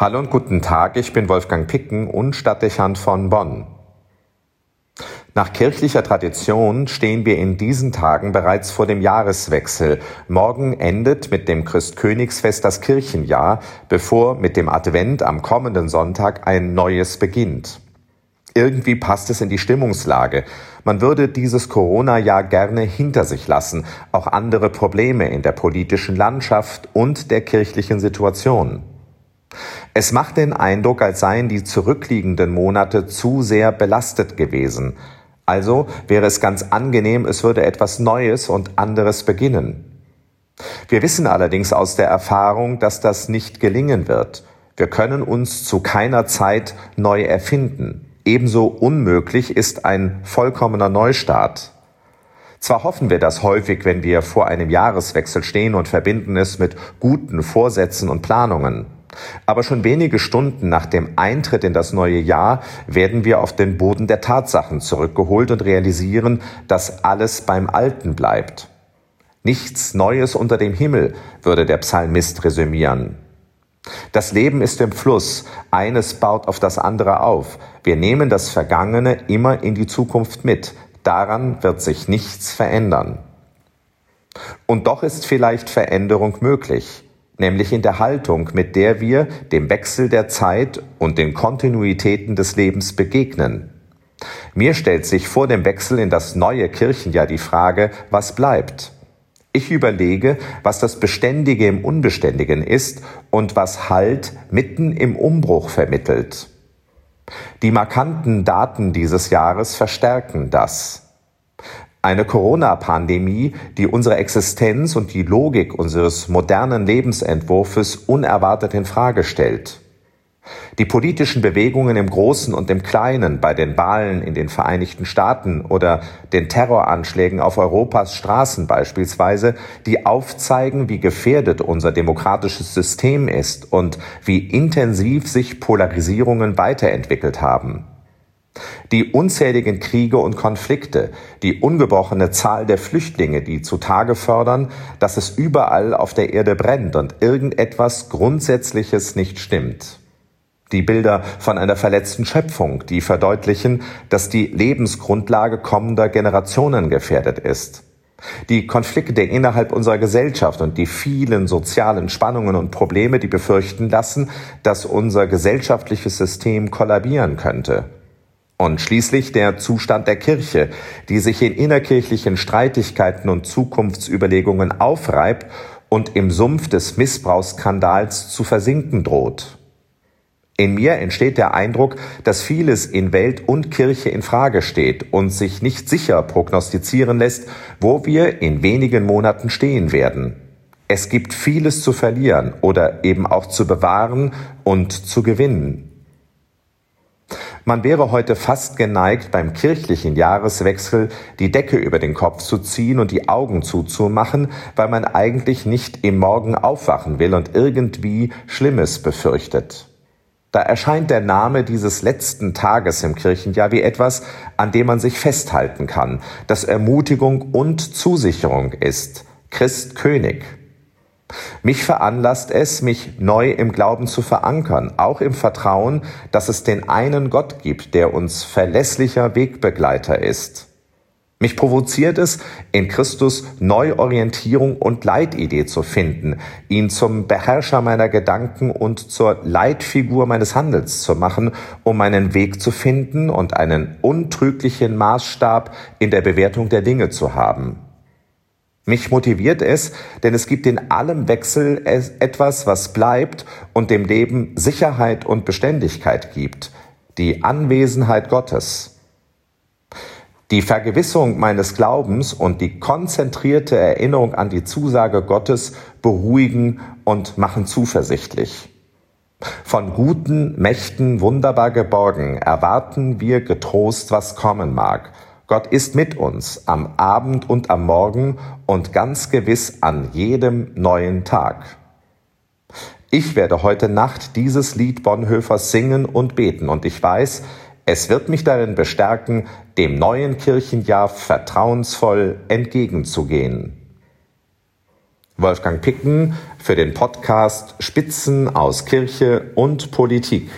Hallo und guten Tag, ich bin Wolfgang Picken und Stadtdechant von Bonn. Nach kirchlicher Tradition stehen wir in diesen Tagen bereits vor dem Jahreswechsel. Morgen endet mit dem Christkönigsfest das Kirchenjahr, bevor mit dem Advent am kommenden Sonntag ein neues beginnt. Irgendwie passt es in die Stimmungslage. Man würde dieses Corona-Jahr gerne hinter sich lassen, auch andere Probleme in der politischen Landschaft und der kirchlichen Situation. Es macht den Eindruck, als seien die zurückliegenden Monate zu sehr belastet gewesen. Also wäre es ganz angenehm, es würde etwas Neues und anderes beginnen. Wir wissen allerdings aus der Erfahrung, dass das nicht gelingen wird. Wir können uns zu keiner Zeit neu erfinden. Ebenso unmöglich ist ein vollkommener Neustart. Zwar hoffen wir das häufig, wenn wir vor einem Jahreswechsel stehen und verbinden es mit guten Vorsätzen und Planungen. Aber schon wenige Stunden nach dem Eintritt in das neue Jahr werden wir auf den Boden der Tatsachen zurückgeholt und realisieren, dass alles beim Alten bleibt. Nichts Neues unter dem Himmel, würde der Psalmist resümieren. Das Leben ist im Fluss, eines baut auf das andere auf. Wir nehmen das Vergangene immer in die Zukunft mit, daran wird sich nichts verändern. Und doch ist vielleicht Veränderung möglich nämlich in der Haltung, mit der wir dem Wechsel der Zeit und den Kontinuitäten des Lebens begegnen. Mir stellt sich vor dem Wechsel in das neue Kirchenjahr die Frage, was bleibt? Ich überlege, was das Beständige im Unbeständigen ist und was Halt mitten im Umbruch vermittelt. Die markanten Daten dieses Jahres verstärken das. Eine Corona-Pandemie, die unsere Existenz und die Logik unseres modernen Lebensentwurfs unerwartet in Frage stellt. Die politischen Bewegungen im Großen und im Kleinen bei den Wahlen in den Vereinigten Staaten oder den Terroranschlägen auf Europas Straßen beispielsweise, die aufzeigen, wie gefährdet unser demokratisches System ist und wie intensiv sich Polarisierungen weiterentwickelt haben. Die unzähligen Kriege und Konflikte, die ungebrochene Zahl der Flüchtlinge, die zutage fördern, dass es überall auf der Erde brennt und irgendetwas Grundsätzliches nicht stimmt. Die Bilder von einer verletzten Schöpfung, die verdeutlichen, dass die Lebensgrundlage kommender Generationen gefährdet ist. Die Konflikte innerhalb unserer Gesellschaft und die vielen sozialen Spannungen und Probleme, die befürchten lassen, dass unser gesellschaftliches System kollabieren könnte. Und schließlich der Zustand der Kirche, die sich in innerkirchlichen Streitigkeiten und Zukunftsüberlegungen aufreibt und im Sumpf des Missbrauchsskandals zu versinken droht. In mir entsteht der Eindruck, dass vieles in Welt und Kirche in Frage steht und sich nicht sicher prognostizieren lässt, wo wir in wenigen Monaten stehen werden. Es gibt vieles zu verlieren oder eben auch zu bewahren und zu gewinnen. Man wäre heute fast geneigt, beim kirchlichen Jahreswechsel die Decke über den Kopf zu ziehen und die Augen zuzumachen, weil man eigentlich nicht im Morgen aufwachen will und irgendwie Schlimmes befürchtet. Da erscheint der Name dieses letzten Tages im Kirchenjahr wie etwas, an dem man sich festhalten kann, das Ermutigung und Zusicherung ist. Christ König. Mich veranlasst es, mich neu im Glauben zu verankern, auch im Vertrauen, dass es den einen Gott gibt, der uns verlässlicher Wegbegleiter ist. Mich provoziert es, in Christus Neuorientierung und Leitidee zu finden, ihn zum Beherrscher meiner Gedanken und zur Leitfigur meines Handels zu machen, um meinen Weg zu finden und einen untrüglichen Maßstab in der Bewertung der Dinge zu haben. Mich motiviert es, denn es gibt in allem Wechsel etwas, was bleibt und dem Leben Sicherheit und Beständigkeit gibt, die Anwesenheit Gottes. Die Vergewissung meines Glaubens und die konzentrierte Erinnerung an die Zusage Gottes beruhigen und machen zuversichtlich. Von guten Mächten wunderbar geborgen erwarten wir getrost, was kommen mag, Gott ist mit uns am Abend und am Morgen und ganz gewiss an jedem neuen Tag. Ich werde heute Nacht dieses Lied Bonhoeffers singen und beten und ich weiß, es wird mich darin bestärken, dem neuen Kirchenjahr vertrauensvoll entgegenzugehen. Wolfgang Picken für den Podcast Spitzen aus Kirche und Politik.